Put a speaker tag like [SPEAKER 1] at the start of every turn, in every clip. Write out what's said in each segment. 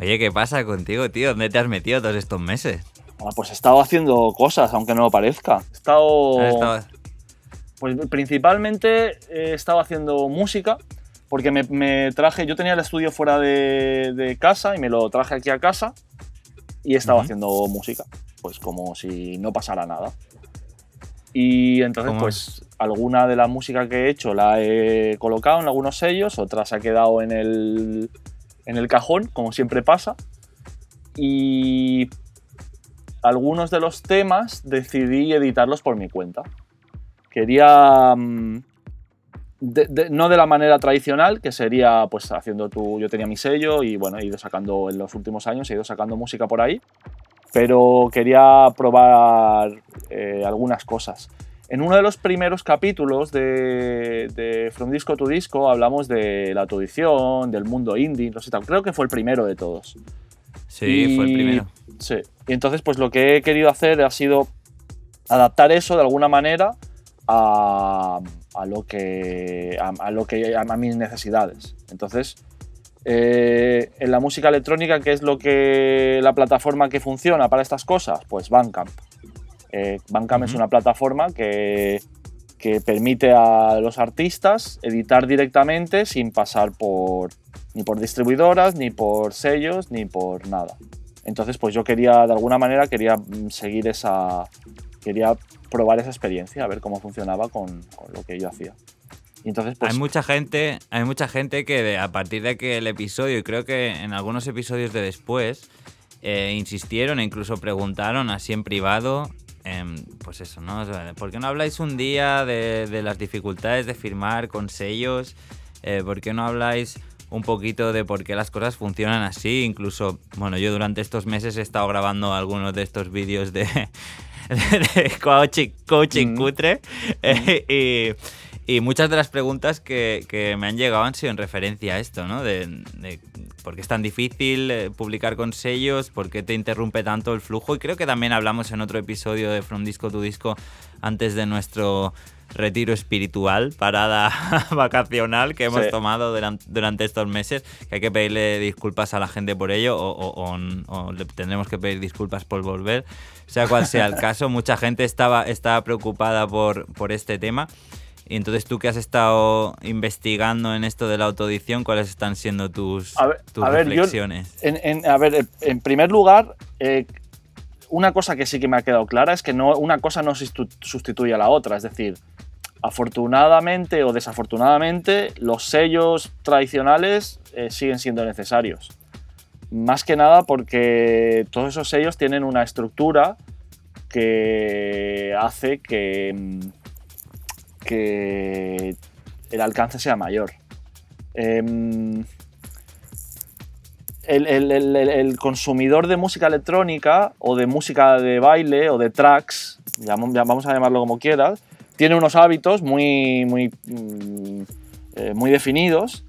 [SPEAKER 1] Oye, ¿qué pasa contigo, tío? ¿Dónde te has metido todos estos meses?
[SPEAKER 2] Ah, pues he estado haciendo cosas, aunque no lo parezca. He estado. Pues principalmente he estado haciendo música, porque me, me traje. Yo tenía el estudio fuera de, de casa y me lo traje aquí a casa y he estado
[SPEAKER 1] Ujú.
[SPEAKER 2] haciendo música, pues como si no pasara nada. Y entonces,
[SPEAKER 1] ¿Cómo
[SPEAKER 2] pues alguna de la música que he hecho la he colocado en algunos sellos, otra se ha quedado en el, en el cajón, como siempre pasa. Y algunos de los temas decidí editarlos por mi cuenta. Quería. mm, no de la manera tradicional, que sería pues haciendo tu. Yo tenía mi sello y bueno, he ido sacando en los últimos años, he ido sacando música por ahí. Pero quería probar eh, algunas cosas. En uno de los primeros capítulos de, de From Disco to Disco hablamos de la autoedición, del mundo indie, no sé tal. Creo que fue el primero de todos.
[SPEAKER 1] Sí, fue el primero.
[SPEAKER 2] Sí. Y entonces, pues lo que he querido hacer ha sido adaptar eso de alguna manera a, a lo que a, a lo que a, a mis necesidades. Entonces, eh, en la música electrónica, ¿qué es lo que la plataforma que funciona para estas cosas? Pues Bandcamp. Eh, Bandcamp es una plataforma que, que permite a los artistas editar directamente sin pasar por ni por distribuidoras, ni por sellos, ni por nada. Entonces, pues yo quería, de alguna manera, quería mm, seguir esa. Quería probar esa experiencia, a ver cómo funcionaba con, con lo que yo hacía. Y entonces, pues.
[SPEAKER 1] hay mucha gente, hay mucha gente que de- a partir de que el episodio, y creo que en algunos episodios de después, eh, insistieron e incluso preguntaron así en privado, em, pues eso, ¿no? O sea, ¿Por qué no habláis un día de, de las dificultades de firmar con sellos? Eh, ¿Por qué no habláis un poquito de por qué las cosas funcionan así? Incluso, bueno, yo durante estos meses he estado grabando algunos de estos vídeos de, de coaching, coaching
[SPEAKER 2] Mm.
[SPEAKER 1] cutre eh, y, y muchas de las preguntas que, que me han llegado han sido en referencia a esto, ¿no? De, de por qué es tan difícil eh, publicar con sellos, por qué te interrumpe tanto el flujo. Y creo que también hablamos en otro episodio de From Disco to Disco antes de nuestro retiro espiritual, parada vacacional que hemos
[SPEAKER 2] Sí.
[SPEAKER 1] tomado duran- durante estos meses, que hay que pedirle disculpas a la gente por ello o, o- o- o le tendremos que pedir disculpas por volver, sea cual sea el caso. Mucha gente estaba, estaba preocupada por, por este tema. Y entonces tú que has estado investigando en esto de la autoedición, ¿cuáles están siendo tus,
[SPEAKER 2] A ver-
[SPEAKER 1] tus
[SPEAKER 2] a ver, yo-
[SPEAKER 1] reflexiones?
[SPEAKER 2] En, en- a ver, en primer lugar, eh, una cosa que sí que me ha quedado clara es que no, una cosa no sustitu- sustituye a la otra. Es decir, afortunadamente o desafortunadamente, los sellos tradicionales eh, siguen siendo necesarios. Más que nada porque todos esos sellos tienen una estructura que hace que, mm, que el alcance sea mayor. Em, el, consumidor de música electrónica o de música de baile o de tracks, vamos a llamarlo como quieras, tiene unos hábitos muy, muy, mm, eh, muy definidos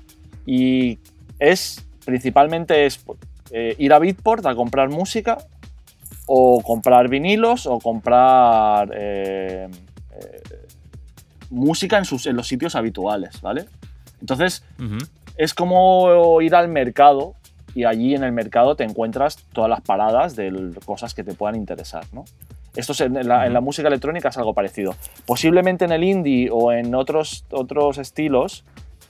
[SPEAKER 2] y es principalmente es, eh, ir a Beatport a comprar música o comprar vinilos o comprar eh, música en, sus, en los sitios habituales, ¿vale? Entonces,
[SPEAKER 1] Ujú.
[SPEAKER 2] es como ir al mercado y allí en el mercado te encuentras todas las paradas de cosas que te puedan interesar, ¿no? Esto es en la, en la
[SPEAKER 1] Ujú.
[SPEAKER 2] música electrónica es algo parecido. Posiblemente en el indie o en otros, otros estilos,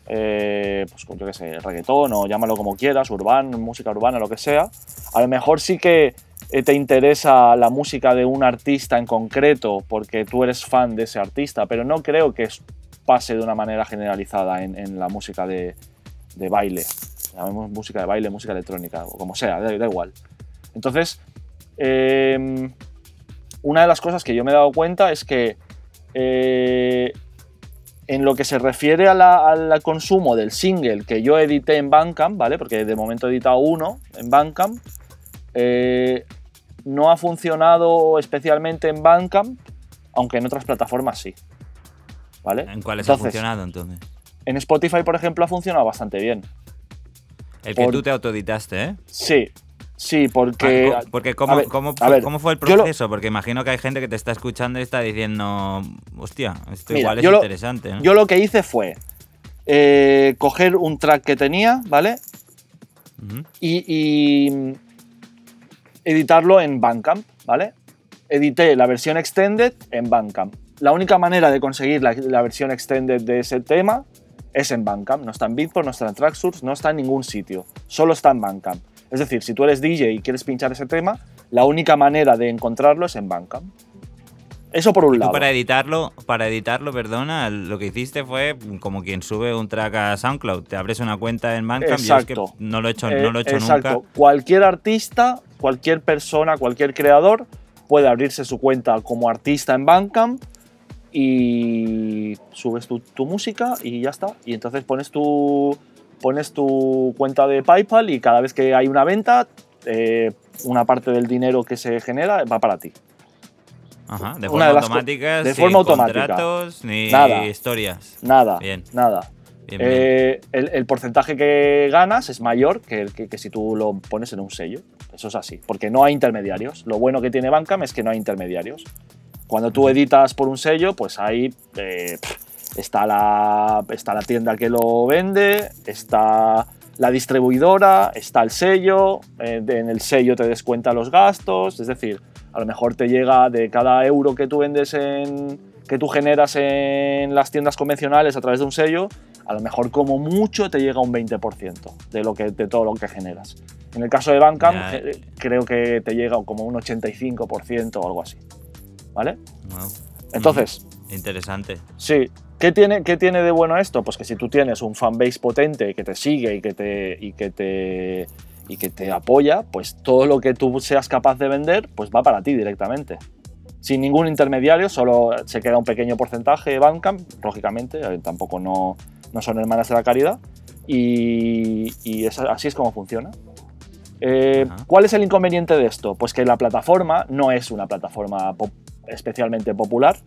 [SPEAKER 2] eh, pues yo qué sé, reggaetón o llámalo como quieras, urbano, música urbana, lo que sea, a lo mejor sí que te interesa la música de un artista en concreto porque tú eres fan de ese artista, pero no creo que pase de una manera generalizada en, la música de, baile. Llamemos música de baile, música electrónica, o como sea, da, igual. Entonces, eh, una de las cosas que yo me he dado cuenta es que eh, en lo que se refiere al consumo del single que yo edité en Bandcamp, ¿vale? Porque de momento he editado uno en Bandcamp, eh, no ha funcionado especialmente en Bandcamp, aunque en otras plataformas sí. ¿Vale?
[SPEAKER 1] ¿En cuáles ha funcionado entonces?
[SPEAKER 2] En Spotify, por ejemplo, ha funcionado bastante bien.
[SPEAKER 1] El que
[SPEAKER 2] por-
[SPEAKER 1] tú te autoeditaste, ¿eh?
[SPEAKER 2] Sí, sí, porque...
[SPEAKER 1] Ah, porque ¿cómo,
[SPEAKER 2] ver,
[SPEAKER 1] cómo
[SPEAKER 2] ver,
[SPEAKER 1] cómo fue el
[SPEAKER 2] lo-
[SPEAKER 1] proceso? Porque imagino que hay gente que te está escuchando y está diciendo, hostia, esto
[SPEAKER 2] Mira,
[SPEAKER 1] igual es
[SPEAKER 2] lo-
[SPEAKER 1] interesante. ¿no?
[SPEAKER 2] Yo lo que hice fue eh, coger un track que tenía, ¿vale? Y editarlo en Bandcamp, ¿vale? Edité la versión extended en Bandcamp. La única manera de conseguir la, la versión extended de ese tema es en Bandcamp. No está en Beatport, no está en Tracksource, no está en ningún sitio. Solo está en Bandcamp. Es decir, si tú eres DJ y quieres pinchar ese tema, la única manera de encontrarlo es en Bandcamp. Eso por un
[SPEAKER 1] Y
[SPEAKER 2] lado.
[SPEAKER 1] para editarlo, para editarlo, perdona, lo que hiciste fue como quien sube un track a SoundCloud. Te abres una cuenta en Bandcamp y yo es que
[SPEAKER 2] Exacto.
[SPEAKER 1] no lo he hecho,
[SPEAKER 2] Eh,
[SPEAKER 1] no lo he hecho
[SPEAKER 2] exacto.
[SPEAKER 1] nunca.
[SPEAKER 2] Cualquier artista, cualquier persona, cualquier creador puede abrirse su cuenta como artista en Bandcamp y subes tu, tu música y ya está. Y entonces pones tu, pones tu cuenta de PayPal y cada vez que hay una venta, eh, una parte del dinero que se genera va para ti.
[SPEAKER 1] Ajá, de forma
[SPEAKER 2] de
[SPEAKER 1] automática,
[SPEAKER 2] de
[SPEAKER 1] sin
[SPEAKER 2] forma automática.
[SPEAKER 1] contratos ni
[SPEAKER 2] Nada.
[SPEAKER 1] historias.
[SPEAKER 2] Nada,
[SPEAKER 1] Bien.
[SPEAKER 2] nada.
[SPEAKER 1] Bien, bien.
[SPEAKER 2] Eh, el, el porcentaje que ganas es mayor que, el que, que si tú lo pones en un sello. Eso es así, porque no hay intermediarios. Lo bueno que tiene Bandcamp es que no hay intermediarios. Cuando tú editas por un sello, pues ahí eh, está, la, está la tienda que lo vende, está la distribuidora, está el sello, eh, en el sello te descuenta los gastos, es decir, a lo mejor te llega de cada euro que tú vendes en que tú generas en las tiendas convencionales a través de un sello, a lo mejor como mucho te llega un 20% de, lo que, de todo lo que generas. En el caso de Bandcamp eh, creo que te llega como un 85% o algo así. ¿Vale?
[SPEAKER 1] Wow.
[SPEAKER 2] Entonces,
[SPEAKER 1] Interesante.
[SPEAKER 2] Sí. ¿Qué tiene, ¿Qué tiene de bueno esto? Pues que si tú tienes un fanbase potente que te sigue y que te, y que te, y que te apoya, pues todo lo que tú seas capaz de vender, pues va para ti directamente. Sin ningún intermediario, solo se queda un pequeño porcentaje de Bandcamp, lógicamente, eh, tampoco no, no son hermanas de la caridad. Y, y así es como funciona. Eh. ¿Cuál es el inconveniente de esto? Pues que la plataforma no es una plataforma pop- especialmente popular,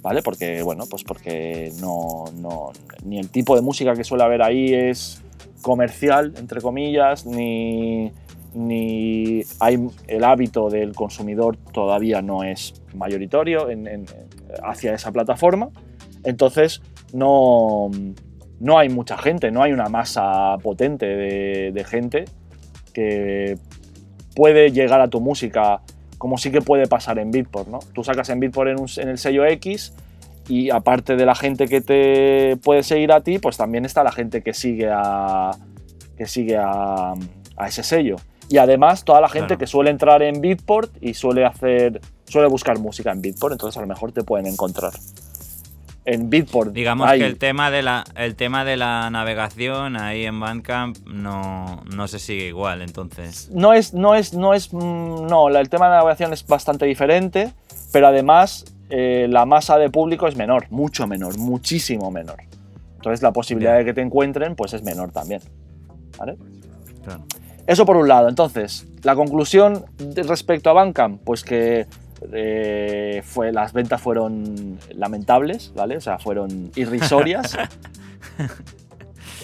[SPEAKER 2] ¿vale? Porque, bueno, pues porque no, no- ni el tipo de música que suele haber ahí es comercial, entre comillas, ni, ni hay el hábito del consumidor todavía no es mayoritario en- en- hacia esa plataforma. Entonces, no, no hay mucha gente, no hay una masa potente de, de gente que puede llegar a tu música como sí que puede pasar en Beatport, ¿no? Tú sacas en Beatport en, un- en el sello X y aparte de la gente que te puede seguir a ti, pues también está la gente que sigue a, que sigue a, a ese sello. Y además toda la gente
[SPEAKER 1] Claro.
[SPEAKER 2] que suele entrar en Beatport y suele hacer, suele buscar música en Beatport, entonces a lo mejor te pueden encontrar. En Beatport
[SPEAKER 1] Digamos
[SPEAKER 2] hay-
[SPEAKER 1] que el tema de la el tema de la navegación ahí en Bandcamp no, no se sigue igual, entonces.
[SPEAKER 2] no es, no es, no es, mm, no, el tema de la navegación es bastante diferente, pero además eh, la masa de público es menor, mucho menor, muchísimo menor. Entonces la posibilidad
[SPEAKER 1] Ya.
[SPEAKER 2] de que te encuentren pues es menor también. ¿vale?
[SPEAKER 1] Claro.
[SPEAKER 2] Eso por un lado. Entonces, la conclusión respecto a Bandcamp, pues que eh, fue, las ventas fueron lamentables, ¿vale? O sea, fueron irrisorias.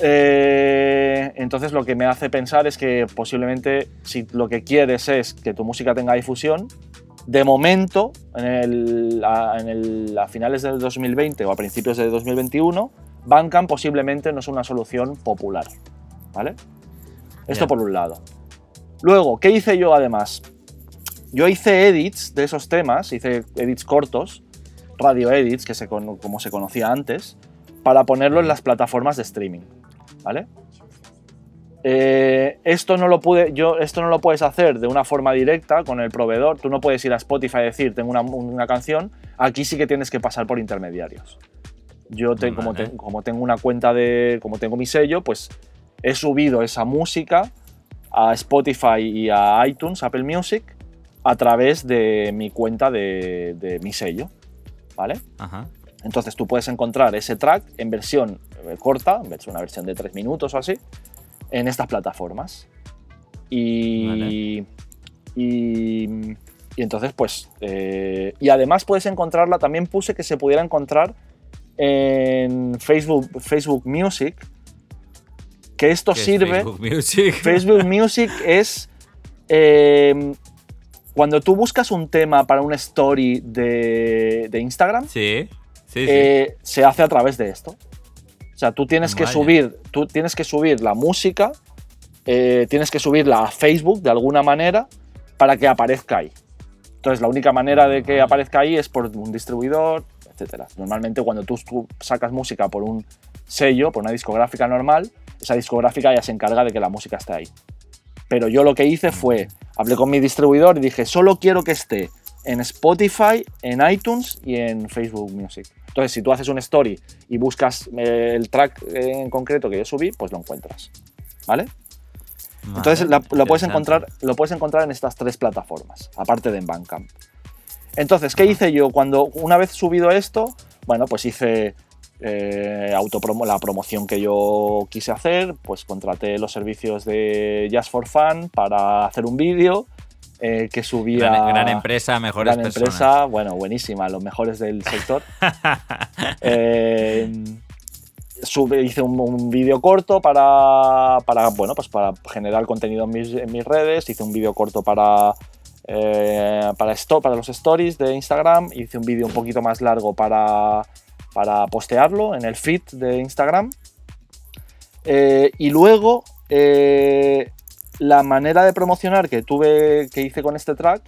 [SPEAKER 2] Eh, entonces lo que me hace pensar es que posiblemente si lo que quieres es que tu música tenga difusión, de momento, en el- a, en el- a finales del 2020 o a principios del 2021, Bandcamp posiblemente no es una solución popular. ¿Vale? Esto por un lado. Luego, ¿qué hice yo además? Yo hice edits de esos temas, hice edits cortos, radio edits, que se con- como se conocía antes, para ponerlo en las plataformas de streaming. ¿Vale? Eh, esto no lo pude, yo, esto no lo puedes hacer de una forma directa con el proveedor. Tú no puedes ir a Spotify y decir tengo una, una canción. Aquí sí que tienes que pasar por intermediarios. Yo te- como, te- como tengo una cuenta de, como tengo mi sello, pues he subido esa música a Spotify y a iTunes, Apple Music, a través de mi cuenta de, de mi sello, ¿vale?
[SPEAKER 1] Ajá.
[SPEAKER 2] Entonces tú puedes encontrar ese track en versión eh, corta, en versión- una versión de 3 minutos o así, en estas plataformas. Y,
[SPEAKER 1] Vale.
[SPEAKER 2] y, y entonces, pues, eh, y además puedes encontrarla, también puse que se pudiera encontrar en Facebook, Facebook Music, que esto
[SPEAKER 1] ¿Qué es
[SPEAKER 2] sirve...
[SPEAKER 1] Facebook Music.
[SPEAKER 2] Facebook Music es eh, cuando tú buscas un tema para una story de, de Instagram,
[SPEAKER 1] Sí, sí, sí.
[SPEAKER 2] eh, se hace a través de esto. O sea, tú tienes que subir, tú tienes que subir la música eh, tienes que subirla a Facebook de alguna manera para que aparezca ahí. Entonces, la única manera de que aparezca ahí es por un distribuidor, etc. Normalmente, cuando tú sacas música por un sello, por una discográfica normal, esa discográfica ya se encarga de que la música esté ahí. Pero yo lo que hice fue, hablé con mi distribuidor y dije, solo quiero que esté en Spotify, en iTunes y en Facebook Music. Entonces, si tú haces un story y buscas eh, el track en concreto que yo subí, pues lo encuentras. ¿Vale? Entonces lo, puedes encontrar, lo puedes encontrar en estas tres plataformas, aparte de en Bandcamp. Entonces, ¿qué hice yo? Cuando una vez subido esto, bueno, pues hice eh, la promoción que yo quise hacer, pues contraté los servicios de Just for Fun para hacer un vídeo eh, que subía...
[SPEAKER 1] Gran, empresa, mejores
[SPEAKER 2] gran empresa, bueno, buenísima, los mejores del sector. eh, hice un, vídeo corto para, para, bueno, pues para generar contenido en mis, redes, hice un vídeo corto para, eh, para, para los stories de Instagram, hice un vídeo un poquito más largo para, para postearlo en el feed de Instagram. Eh, y luego, eh, la manera de promocionar que tuve, que hice con este track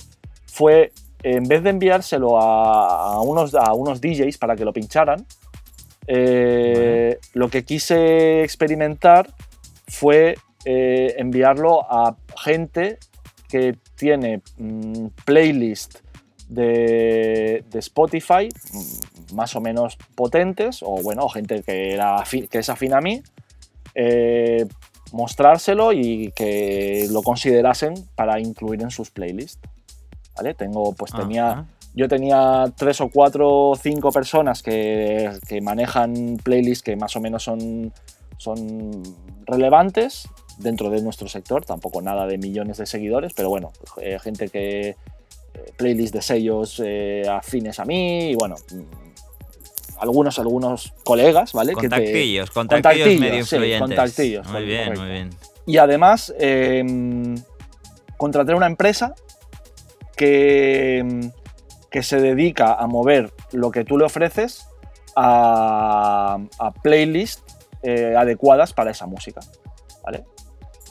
[SPEAKER 2] fue, en vez de enviárselo a, unos, a unos DJs para que lo pincharan, eh, lo que quise experimentar fue enviarlo a gente que tiene mm, playlist de, Spotify mm, más o menos potentes, o bueno, gente que, era, que es afín a mí, eh, mostrárselo y que lo considerasen para incluir en sus playlists. ¿Vale? Tengo, pues tenía yo tenía tres o cuatro o cinco personas que, manejan playlists que más o menos son, son relevantes dentro de nuestro sector, tampoco nada de millones de seguidores, pero bueno, eh, gente que eh, playlists de sellos eh, afines a mí y bueno, mm, algunos algunos colegas, ¿vale?
[SPEAKER 1] Contactillos, contactillos, medio influyentes. contactillos, muy bien, muy bien.
[SPEAKER 2] Y además em, contraté una empresa que em, que se dedica a mover lo que tú le ofreces a, playlists eh, adecuadas para esa música. ¿Vale?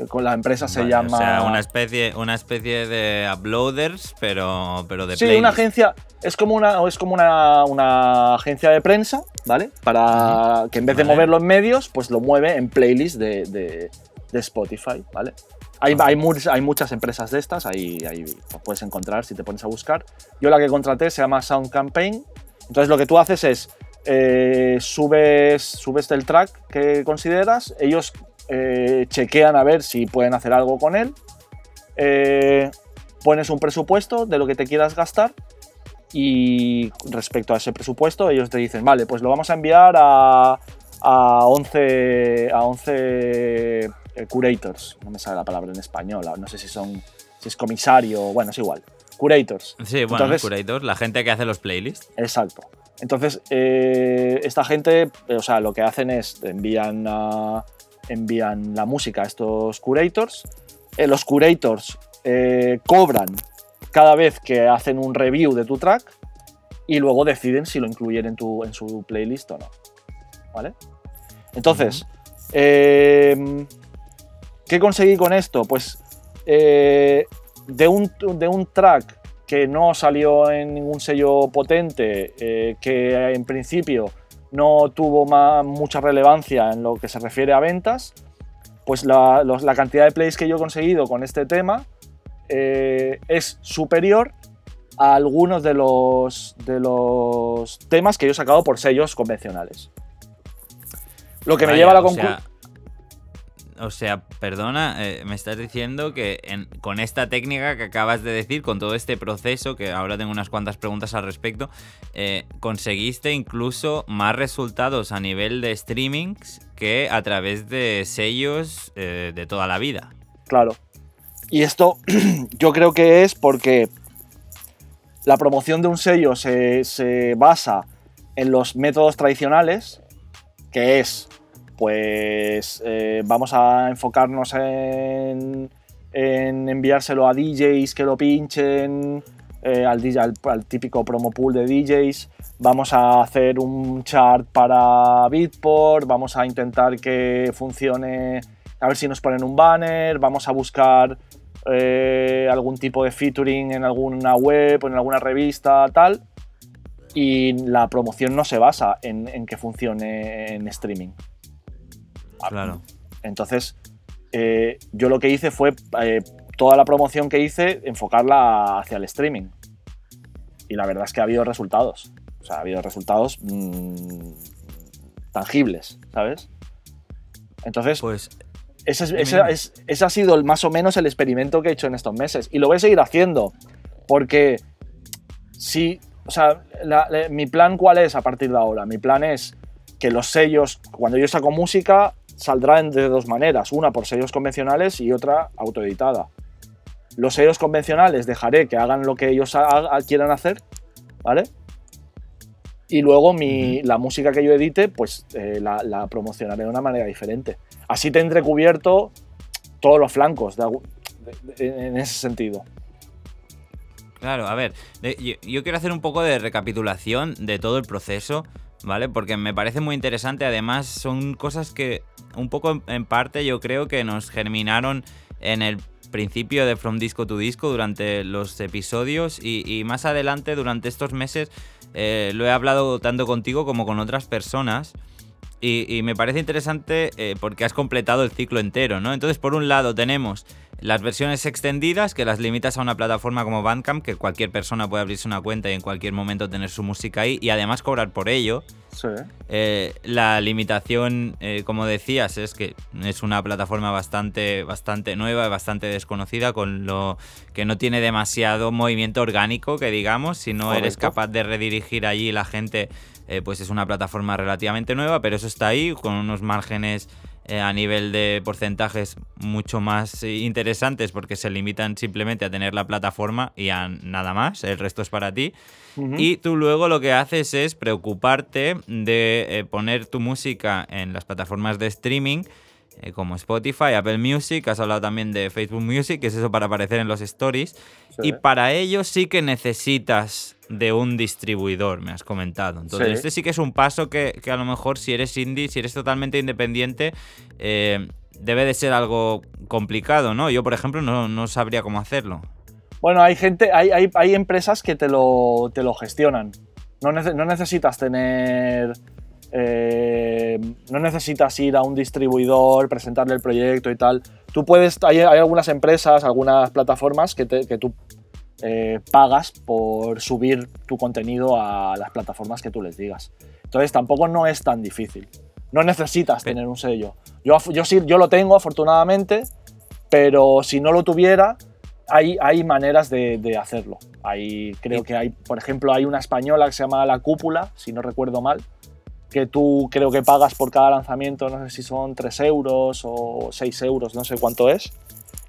[SPEAKER 2] Con la empresa se llama.
[SPEAKER 1] O sea, una especie, una especie de uploaders, pero, pero de
[SPEAKER 2] Sí, una agencia. Es como una, es como una, agencia de prensa, ¿vale? Para que en vez de moverlo en medios, pues lo mueve en playlists de, de Spotify, ¿vale? Hay, hay, muchas empresas de estas, ahí, ahí puedes encontrar si te pones a buscar. Yo la que contraté se llama Sound Campaign. Entonces lo que tú haces es eh, subes, subes el track que consideras, ellos eh, chequean a ver si pueden hacer algo con él, eh, pones un presupuesto de lo que te quieras gastar y respecto a ese presupuesto ellos te dicen, vale, pues lo vamos a enviar a, a 11, a 11 eh, curators, no me sale la palabra en español, no sé si son si es comisario, bueno, es igual. Curators.
[SPEAKER 1] Sí, bueno, Entonces, curators, la gente que hace los playlists.
[SPEAKER 2] Exacto. Entonces, eh, esta gente, o sea, lo que hacen es envían, envían la música a estos curators. Eh, los curators cobran cada vez que hacen un review de tu track y luego deciden si lo incluyen en, tu, en su playlist o no. ¿Vale? Entonces, ¿Qué conseguí con esto? Pues eh, de, un, de, un, track que no salió en ningún sello potente, eh, que en principio no tuvo mucha relevancia en lo que se refiere a ventas, pues la, cantidad de plays que yo he conseguido con este tema eh, es superior a algunos de los, de los temas que yo he sacado por sellos convencionales. Lo que me lleva a la conclusión
[SPEAKER 1] o sea, perdona, eh, me estás diciendo que con esta técnica que acabas de decir, con todo este proceso, que ahora tengo unas cuantas preguntas al respecto, eh, conseguiste incluso más resultados a nivel de streamings que a través de sellos eh, de toda la vida.
[SPEAKER 2] Claro. Y esto yo creo que es porque la promoción de un sello se, se basa en los métodos tradicionales, que es pues eh, vamos a enfocarnos en, enviárselo a DJs que lo pinchen, eh, al, típico promo pool de DJs, vamos a hacer un chart para Beatport, vamos a intentar que funcione a ver si nos ponen un banner, vamos a buscar eh, algún tipo de featuring en alguna web o en alguna revista, tal. Y la promoción no se basa en, que funcione en streaming.
[SPEAKER 1] Claro.
[SPEAKER 2] Entonces, eh, yo lo que hice fue eh, toda la promoción que hice enfocarla hacia el streaming. Y la verdad es que ha habido resultados. O sea, ha habido resultados mm, tangibles, ¿sabes? Entonces,
[SPEAKER 1] pues
[SPEAKER 2] ese, ha sido el, más o menos el experimento que he hecho en estos meses. Y lo voy a seguir haciendo. Porque si. O sea, mi plan, ¿cuál es a partir de ahora? Mi plan es que los sellos, cuando yo saco música, saldrán de dos maneras. Una por sellos convencionales y otra autoeditada. Los sellos convencionales dejaré que hagan lo que ellos quieran hacer, ¿vale? Y luego mi, la música que yo edite, pues eh, la, promocionaré de una manera diferente. Así tendré cubierto todos los flancos en ese sentido.
[SPEAKER 1] Claro, a ver, yo, quiero hacer un poco de recapitulación de todo el proceso, ¿vale? Porque me parece muy interesante. Además, son cosas que un poco en parte yo creo que nos germinaron en el principio de From Disco to Disco durante los episodios y, más adelante durante estos meses eh, lo he hablado tanto contigo como con otras personas. Y, me parece interesante eh, porque has completado el ciclo entero, ¿no? Entonces, por un lado, tenemos las versiones extendidas, que las limitas a una plataforma como Bandcamp, que cualquier persona puede abrirse una cuenta y en cualquier momento tener su música ahí y además cobrar por ello.
[SPEAKER 2] Sí.
[SPEAKER 1] Eh, la limitación, eh, como decías, es que es una plataforma bastante, bastante nueva, bastante desconocida, con lo que no tiene demasiado movimiento orgánico, que digamos, si no eres capaz de redirigir allí la gente eh, pues es una plataforma relativamente nueva, pero eso está ahí con unos márgenes eh, a nivel de porcentajes mucho más eh, interesantes porque se limitan simplemente a tener la plataforma y a nada más, el resto es para ti. Y tú luego lo que haces es preocuparte de poner tu música en las plataformas de streaming como Spotify, Apple Music, has hablado también de Facebook Music, que es eso para aparecer en los stories. Y para ello sí que necesitas de un distribuidor, me has comentado. Entonces, este sí que es un paso que, a lo mejor si eres indie, si eres totalmente independiente, eh, debe de ser algo complicado, ¿no? Yo, por ejemplo, no, sabría cómo hacerlo.
[SPEAKER 2] Bueno, hay gente, hay, hay, empresas que te lo, te lo gestionan. No, no necesitas tener. Eh, no necesitas ir a un distribuidor, presentarle el proyecto y tal. Tú puedes. Hay, hay algunas empresas, algunas plataformas que, que tú eh, pagas por subir tu contenido a las plataformas que tú les digas. Entonces tampoco no es tan difícil. No necesitas tener un sello. Yo, yo sí, yo lo tengo afortunadamente, pero si no lo tuviera, hay, hay maneras de, hacerlo. Hay, creo que hay, por ejemplo, hay una española que se llama La Cúpula, si no recuerdo mal, que tú creo que pagas por cada lanzamiento, no sé si son 3 euros o 6 euros, no sé cuánto es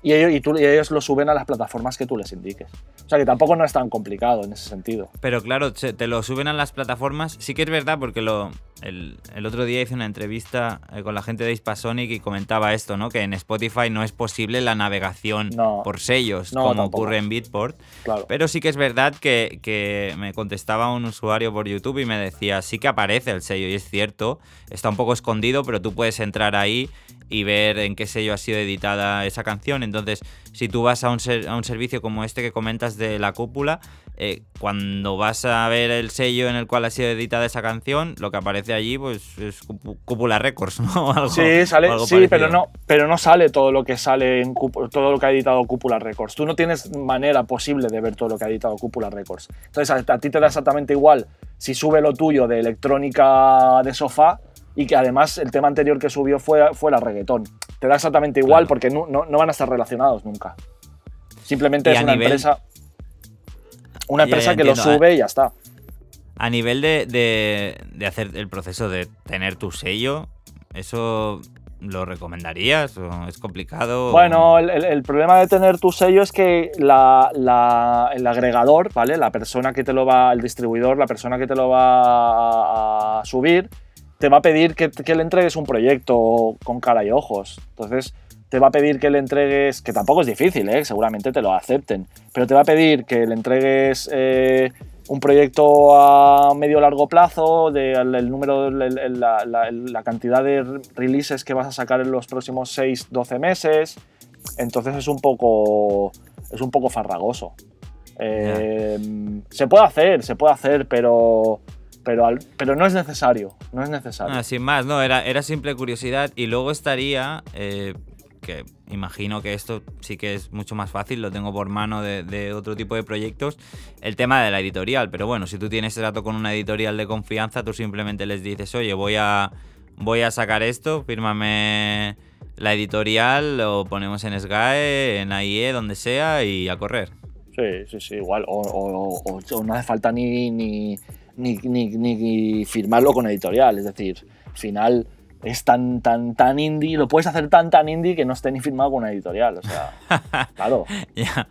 [SPEAKER 2] y ellos, lo suben a las plataformas que tú les indiques. O sea que tampoco no es tan complicado en ese sentido.
[SPEAKER 1] Pero claro, te lo suben a las plataformas. Sí que es verdad porque lo, el, otro día hice una entrevista eh, con la gente de Hispasonic y comentaba esto, ¿no? Que en Spotify no es posible la navegación por sellos, como ocurre en Beatport. Pero sí que es verdad que, que, me contestaba un usuario por YouTube y me decía, sí que aparece el sello, y es cierto, está un poco escondido, pero tú puedes entrar ahí y ver en qué sello ha sido editada esa canción. Entonces, si tú vas a un, a un servicio como este que comentas de la cúpula, eh, cuando vas a ver el sello en el cual ha sido editada esa canción, lo que aparece allí pues es Cúpula Records, ¿no?
[SPEAKER 2] sí, sale, sí, pero no, pero no sale todo lo que sale en todo lo que ha editado Cúpula Records. Tú no tienes manera posible de ver todo lo que ha editado Cúpula Records. Entonces a, a ti te da exactamente igual si sube lo tuyo de electrónica de sofá y que además el tema anterior que subió fue, fue la reggaetón. Te da exactamente igual porque no, no, van a estar relacionados nunca. Simplemente es una empresa, una empresa que lo sube y ya está.
[SPEAKER 1] A nivel de, de, hacer el proceso de tener tu sello, ¿eso lo recomendarías o es complicado?
[SPEAKER 2] Bueno, el, el, problema de tener tu sello es que la, la, el agregador, ¿vale? La persona que te lo va, el distribuidor, la persona que te lo va a subir, te va a pedir que, le entregues un proyecto con cara y ojos. Entonces, te va a pedir que le entregues, que tampoco es difícil, ¿eh? seguramente te lo acepten, pero te va a pedir que le entregues eh, un proyecto a medio largo plazo, del el número, la, la, cantidad de releases que vas a sacar en los próximos 6-12 meses. Entonces es un poco, es un poco farragoso. Eh, se puede hacer, se puede hacer, pero, pero, pero no es necesario. No es necesario.
[SPEAKER 1] Ah, sin más, no, era, era simple curiosidad. Y luego estaría, eh, que imagino que esto sí que es mucho más fácil, lo tengo por mano de, otro tipo de proyectos, el tema de la editorial. Pero bueno, si tú tienes trato con una editorial de confianza, tú simplemente les dices, oye, voy a, voy a sacar esto, fírmame la editorial, lo ponemos en SGAE, en AIE, donde sea, y a correr.
[SPEAKER 2] Sí, sí, sí, igual. O, no hace falta ni, ni, ni, ni, firmarlo con editorial. Es decir, al final es tan, tan, tan indie, lo puedes hacer tan, tan indie que no esté ni firmado con una editorial. O sea, claro.
[SPEAKER 1] ya,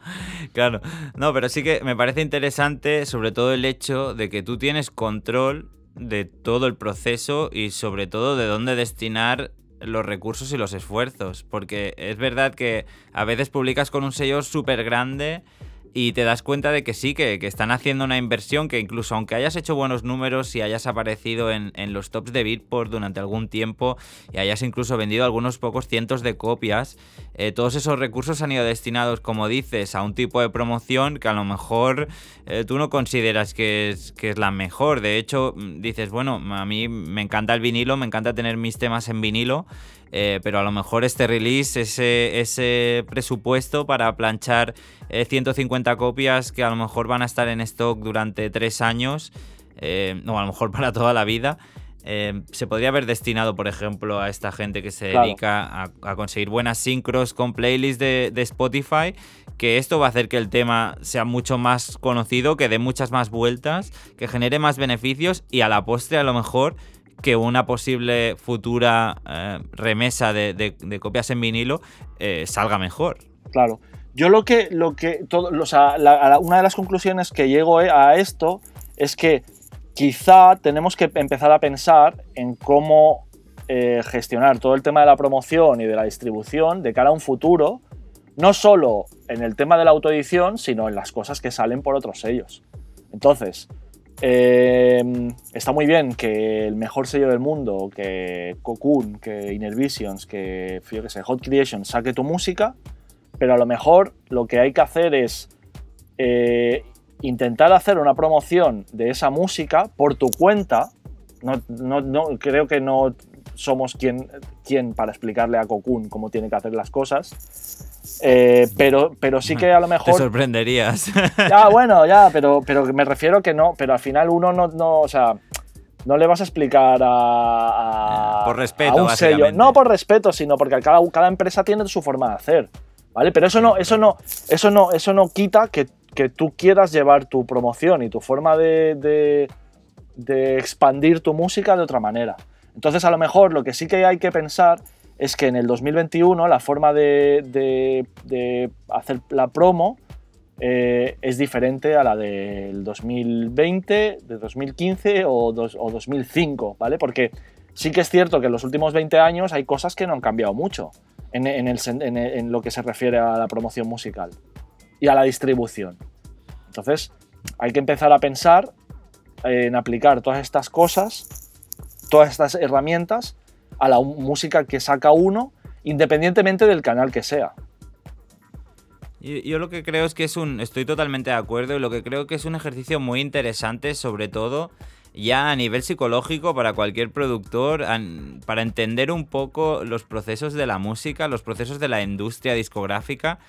[SPEAKER 1] claro. No, pero sí que me parece interesante, sobre todo el hecho de que tú tienes control de todo el proceso y sobre todo de dónde destinar los recursos y los esfuerzos. Porque es verdad que a veces publicas con un sello súper grande y te das cuenta de que sí, que, están haciendo una inversión que incluso aunque hayas hecho buenos números y hayas aparecido en, los tops de Beatport durante algún tiempo y hayas incluso vendido algunos pocos cientos de copias, eh, todos esos recursos han ido destinados, como dices, a un tipo de promoción que a lo mejor eh, tú no consideras que es, que es la mejor. De hecho, dices, bueno, a mí me encanta el vinilo, me encanta tener mis temas en vinilo. Eh, pero a lo mejor este release, ese, ese presupuesto para planchar 150 eh, copias que a lo mejor van a estar en stock durante tres años, eh, o a lo mejor para toda la vida, se podría haber destinado, por ejemplo, a esta gente que se dedica a, conseguir buenas sincros con playlists de, de, Spotify, que esto va a hacer que el tema sea mucho más conocido, que dé muchas más vueltas, que genere más beneficios y a la postre a lo mejor que una posible futura eh, remesa de, copias en vinilo eh, salga mejor.
[SPEAKER 2] Claro. Yo lo que, lo que todo, una de las conclusiones que llego eh, a esto es que quizá tenemos que empezar a pensar en cómo gestionar todo el tema de la promoción y de la distribución de cara a un futuro, no solo en el tema de la autoedición, sino en las cosas que salen por otros sellos. Entonces, Em, está muy bien que el mejor sello del mundo, que Cocoon, que Inner Visions, que, que sé, Hot Creation saque tu música, pero a lo mejor lo que hay que hacer es eh, intentar hacer una promoción de esa música por tu cuenta. No, no, creo que no somos quien, quien para explicarle a Cocoon cómo tiene que hacer las cosas. Eh, pero, pero sí que a lo mejor.
[SPEAKER 1] Te sorprenderías.
[SPEAKER 2] Ya, bueno, ya, pero, pero me refiero que no, pero al final uno no, no o sea, no le vas a explicar a,
[SPEAKER 1] por respeto,
[SPEAKER 2] un sello. No por respeto, sino porque cada, cada empresa tiene su forma de hacer. ¿Vale? Pero eso no, eso no, eso no, eso no quita que, que tú quieras llevar tu promoción y tu forma de, de, de expandir tu música de otra manera. Entonces, a lo mejor lo que sí que hay que pensar es que en el 2021 la forma de, hacer la promo eh, es diferente a la del 2020, de 2015 o, 2005, ¿vale? Porque sí que es cierto que en los últimos 20 años hay cosas que no han cambiado mucho en, en lo que se refiere a la promoción musical y a la distribución. Entonces, hay que empezar a pensar en aplicar todas estas cosas, todas estas herramientas a la música que saca uno, independientemente del canal que sea.
[SPEAKER 1] Yo, lo que creo es que es un. Estoy totalmente de acuerdo y lo que creo que es un ejercicio muy interesante, sobre todo ya a nivel psicológico para cualquier productor, para entender un poco los procesos de la música, los procesos de la industria discográfica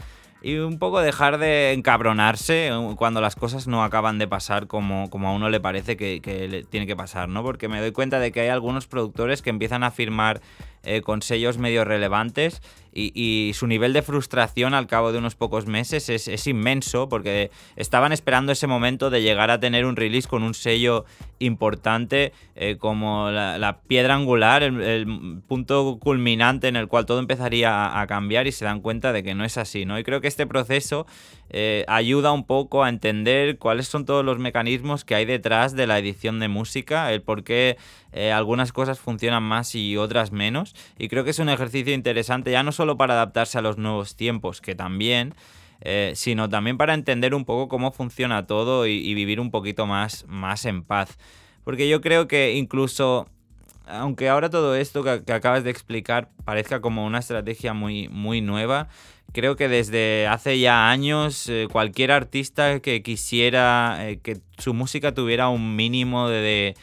[SPEAKER 1] y un poco dejar de encabronarse eh, cuando las cosas no acaban de pasar como, como a uno le parece que, que tiene que pasar, ¿no? Porque me doy cuenta de que hay algunos productores que empiezan a firmar eh, con sellos medio relevantes y, su nivel de frustración al cabo de unos pocos meses es, inmenso porque estaban esperando ese momento de llegar a tener un release con un sello importante eh, como la, piedra angular, el, punto culminante en el cual todo empezaría a, cambiar y se dan cuenta de que no es así, ¿no? Y creo que este proceso eh, ayuda un poco a entender cuáles son todos los mecanismos que hay detrás de la edición de música, el por qué eh, algunas cosas funcionan más y otras menos. Y creo que es un ejercicio interesante, ya no solo para adaptarse a los nuevos tiempos, que también, eh, sino también para entender un poco cómo funciona todo y, vivir un poquito más, más en paz. Porque yo creo que incluso, aunque ahora todo esto que, acabas de explicar parezca como una estrategia muy, muy nueva, creo que desde hace ya años eh, cualquier artista que quisiera eh, que su música tuviera un mínimo de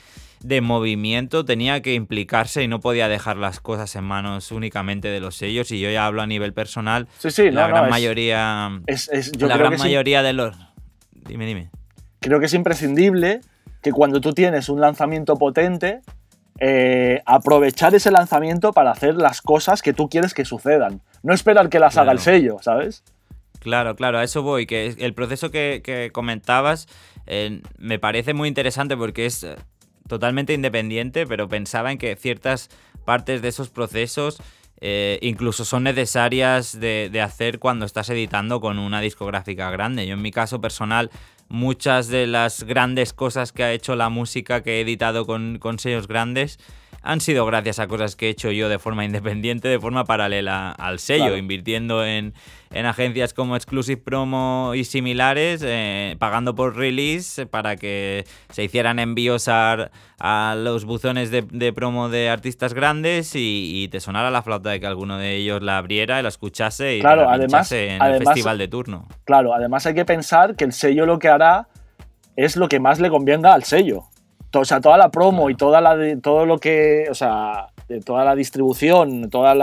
[SPEAKER 1] de movimiento tenía que implicarse y no podía dejar las cosas en manos únicamente de los sellos. Y yo ya hablo a nivel personal.
[SPEAKER 2] Sí, sí,
[SPEAKER 1] la gran mayoría. la gran mayoría de los. Dime, dime.
[SPEAKER 2] Creo que es imprescindible que cuando tú tienes un lanzamiento potente, eh, aprovechar ese lanzamiento para hacer las cosas que tú quieres que sucedan. No esperar que las haga el sello, ¿sabes?
[SPEAKER 1] Claro, claro, a eso voy. Que el proceso que, comentabas eh, me parece muy interesante porque es totalmente independiente, pero pensaba en que ciertas partes de esos procesos eh, incluso son necesarias de, hacer cuando estás editando con una discográfica grande. Yo en mi caso personal, muchas de las grandes cosas que ha hecho la música que he editado con, con sellos grandes han sido gracias a cosas que he hecho yo de forma independiente, de forma paralela al sello, invirtiendo en, agencias como Exclusive Promo y similares, eh, pagando por release para que se hicieran envíos a, los buzones de, promo de artistas grandes y, te sonara la flauta de que alguno de ellos la abriera y la escuchase y
[SPEAKER 2] claro,
[SPEAKER 1] la
[SPEAKER 2] además,
[SPEAKER 1] en el festival de turno.
[SPEAKER 2] Claro, además hay que pensar que el sello lo que hará es lo que más le convenga al sello o sea, toda la promo y toda la, todo lo que, o sea, toda la distribución, todas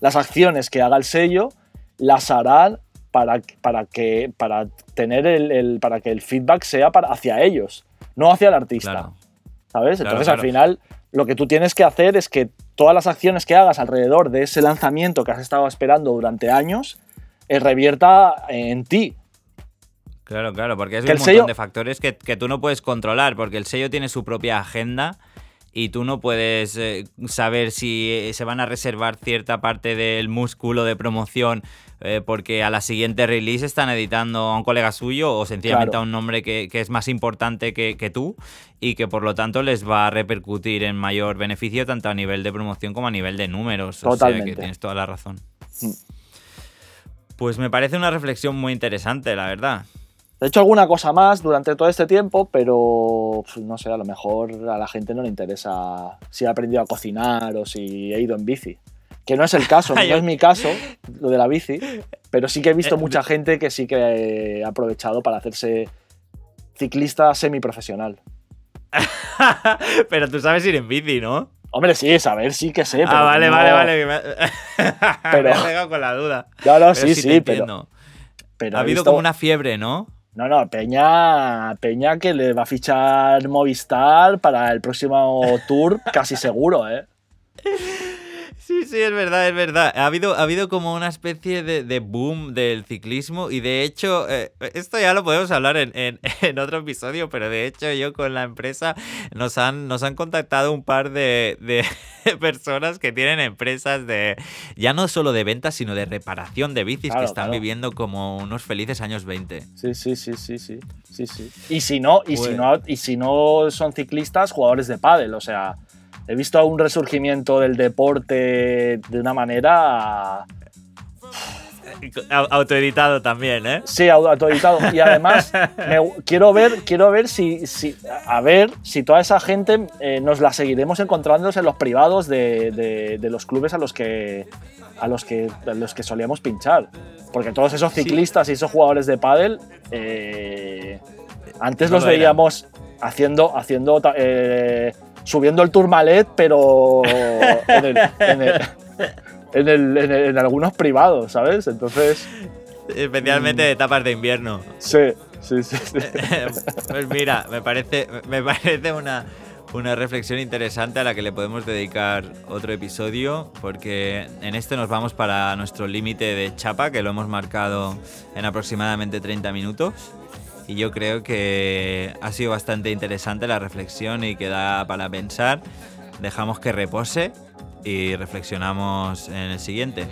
[SPEAKER 2] las acciones que haga el sello, las harán para, para, que, para tener el, para que el feedback sea para, hacia ellos, no hacia el artista. ¿Sabes? Entonces, al final, lo que tú tienes que hacer es que todas las acciones que hagas alrededor de ese lanzamiento que has estado esperando durante años, eh, revierta en ti.
[SPEAKER 1] Claro, claro, porque es un montón de factores que, tú no puedes controlar, porque el sello tiene su propia agenda y tú no puedes eh, saber si eh, se van a reservar cierta parte del músculo de promoción eh, porque a la siguiente release están editando a un colega suyo o sencillamente a un nombre que, es más importante que, tú y que por lo tanto les va a repercutir en mayor beneficio tanto a nivel de promoción como a nivel de números.
[SPEAKER 2] Totalmente.
[SPEAKER 1] O sea que tienes toda la razón. Mm. Pues me parece una reflexión muy interesante, la verdad.
[SPEAKER 2] He hecho alguna cosa más durante todo este tiempo, pero pues, no sé, a lo mejor a la gente no le interesa si he aprendido a cocinar o si he ido en bici. Que no es el caso, no es mi caso, lo de la bici, pero sí que he visto eh, mucha gente que sí que ha aprovechado para hacerse ciclista semiprofesional.
[SPEAKER 1] pero tú sabes ir en bici, ¿no?
[SPEAKER 2] Hombre, sí, saber sí que sé.
[SPEAKER 1] ah, vale, vale, vale, Me... pero... he pegado con la duda.
[SPEAKER 2] Claro, sí, sí, pero,
[SPEAKER 1] Ha habido como una fiebre, ¿no?
[SPEAKER 2] No, no, Peña, Peña que le va a fichar Movistar para el próximo tour, casi seguro, ¿eh?
[SPEAKER 1] Sí, sí, es verdad, es verdad. Ha habido, ha habido como una especie de, boom del ciclismo y de hecho, eh, esto ya lo podemos hablar en, otro episodio, pero de hecho yo con la empresa nos han, nos han contactado un par de, personas que tienen empresas de, ya no solo de ventas, sino de reparación de bicis que están viviendo como unos felices años 20.
[SPEAKER 2] Sí, sí, sí, sí, sí, sí, sí. Y si no, y si pues no, y si no son ciclistas, jugadores de pádel, o sea he visto un resurgimiento del deporte de una manera
[SPEAKER 1] Autoeditado también, ¿eh?
[SPEAKER 2] Sí, autoeditado. Y además, quiero ver, quiero ver si, si, a ver si toda esa gente eh, nos la seguiremos encontrando en los privados de, los clubes a los que a los que los que solíamos pinchar. Porque todos esos ciclistas y esos jugadores de pádel eh, antes los veíamos haciendo, haciendo eh, subiendo el Tourmalet, pero en, algunos privados, ¿sabes? Entonces.
[SPEAKER 1] Especialmente de etapas de invierno.
[SPEAKER 2] Sí, sí, sí.
[SPEAKER 1] pues mira, me parece, me parece una, una reflexión interesante a la que le podemos dedicar otro episodio, porque en este nos vamos para nuestro límite de chapa, que lo hemos marcado en aproximadamente 30 minutos. Y yo creo que ha sido bastante interesante la reflexión y queda para pensar. Dejamos que repose y reflexionamos en el siguiente.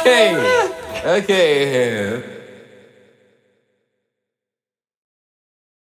[SPEAKER 3] okay, okay.